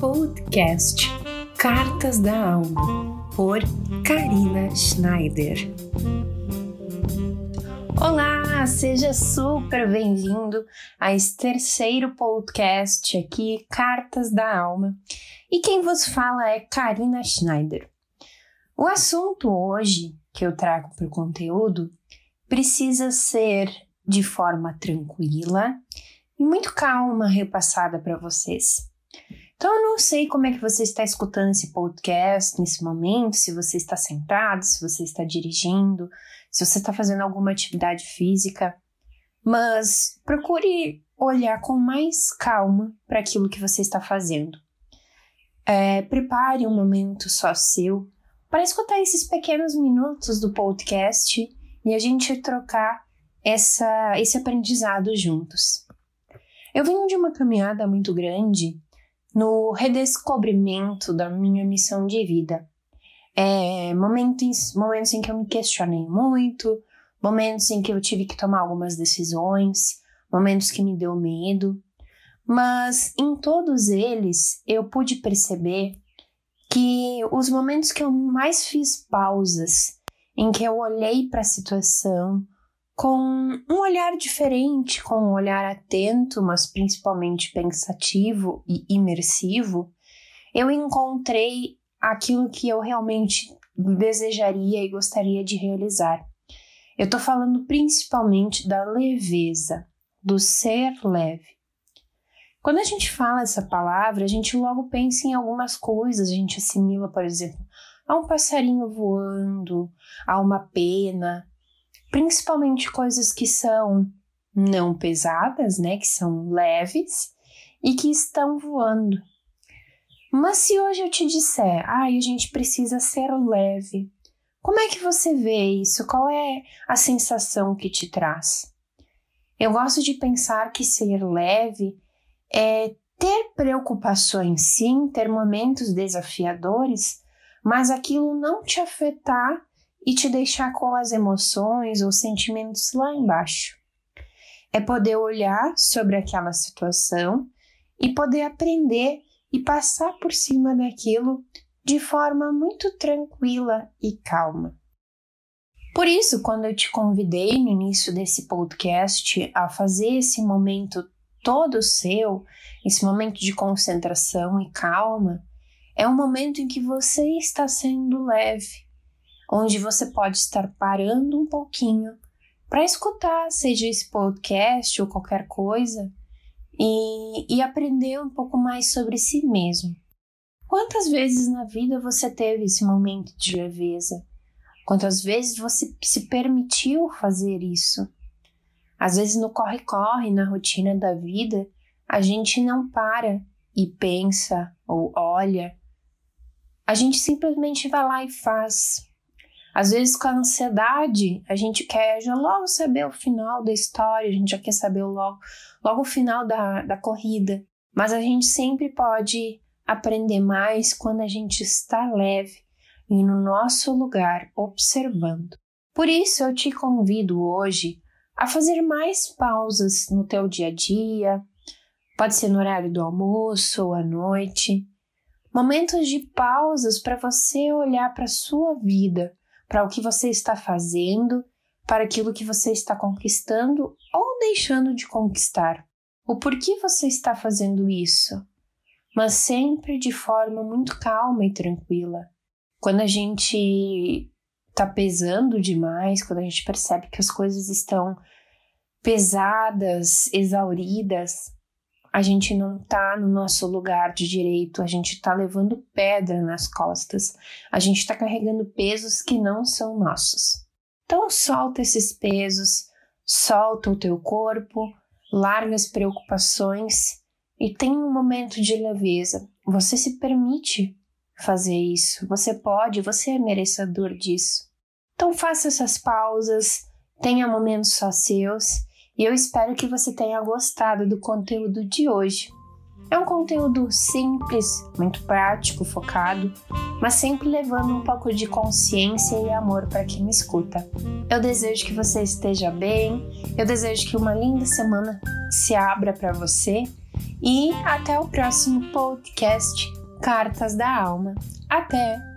Podcast Cartas da Alma, por Karina Schneider. Olá, seja super bem-vindo a esse terceiro podcast aqui, Cartas da Alma. E quem vos fala é Karina Schneider. O assunto hoje que eu trago para o conteúdo precisa ser de forma tranquila e muito calma repassada para vocês. Então, eu não sei como é que você está escutando esse podcast nesse momento, se você está sentado, se você está dirigindo, se você está fazendo alguma atividade física, mas procure olhar com mais calma para aquilo que você está fazendo. É, prepare um momento só seu para escutar esses pequenos minutos do podcast e a gente trocar essa, esse aprendizado juntos. Eu venho de uma caminhada muito grande no redescobrimento da minha missão de vida. É, momentos, momentos em que eu me questionei muito, momentos em que eu tive que tomar algumas decisões, momentos que me deu medo, mas em todos eles eu pude perceber que os momentos que eu mais fiz pausas, em que eu olhei para a situação com um olhar diferente, com um olhar atento, mas principalmente pensativo e imersivo, eu encontrei aquilo que eu realmente desejaria e gostaria de realizar. Eu estou falando principalmente da leveza, do ser leve. Quando a gente fala essa palavra, a gente logo pensa em algumas coisas, a gente assimila, por exemplo, a um passarinho voando, a uma pena, principalmente coisas que são não pesadas, né, que são leves e que estão voando. Mas se hoje eu te disser, ai, ah, a gente precisa ser leve, como é que você vê isso? Qual é a sensação que te traz? Eu gosto de pensar que ser leve é ter preocupações, sim, ter momentos desafiadores, mas aquilo não te afetar e te deixar com as emoções ou sentimentos lá embaixo. É poder olhar sobre aquela situação e poder aprender e passar por cima daquilo de forma muito tranquila e calma. Por isso, quando eu te convidei no início desse podcast a fazer esse momento todo seu, esse momento de concentração e calma, é um momento em que você está sendo leve, onde você pode estar parando um pouquinho para escutar, seja esse podcast ou qualquer coisa, e, e aprender um pouco mais sobre si mesmo. Quantas vezes na vida você teve esse momento de leveza? Quantas vezes você se permitiu fazer isso? Às vezes no corre-corre, na rotina da vida, a gente não para e pensa ou olha. A gente simplesmente vai lá e faz. Às vezes, com a ansiedade, a gente quer já logo saber o final da história, a gente já quer saber logo, logo o final da, da corrida. Mas a gente sempre pode aprender mais quando a gente está leve e no nosso lugar observando. Por isso, eu te convido hoje a fazer mais pausas no teu dia a dia, pode ser no horário do almoço ou à noite. Momentos de pausas para você olhar para a sua vida para o que você está fazendo, para aquilo que você está conquistando ou deixando de conquistar. O porquê você está fazendo isso, mas sempre de forma muito calma e tranquila. Quando a gente está pesando demais, quando a gente percebe que as coisas estão pesadas, exauridas, a gente não tá no nosso lugar de direito, a gente tá levando pedra nas costas, a gente tá carregando pesos que não são nossos. Então solta esses pesos, solta o teu corpo, larga as preocupações e tem um momento de leveza. Você se permite fazer isso, você pode, você é merecedor disso. Então faça essas pausas, tenha momentos só seus e eu espero que você tenha gostado do conteúdo de hoje. É um conteúdo simples, muito prático, focado, mas sempre levando um pouco de consciência e amor para quem me escuta. Eu desejo que você esteja bem, eu desejo que uma linda semana se abra para você E até o próximo podcast Cartas da Alma. Até!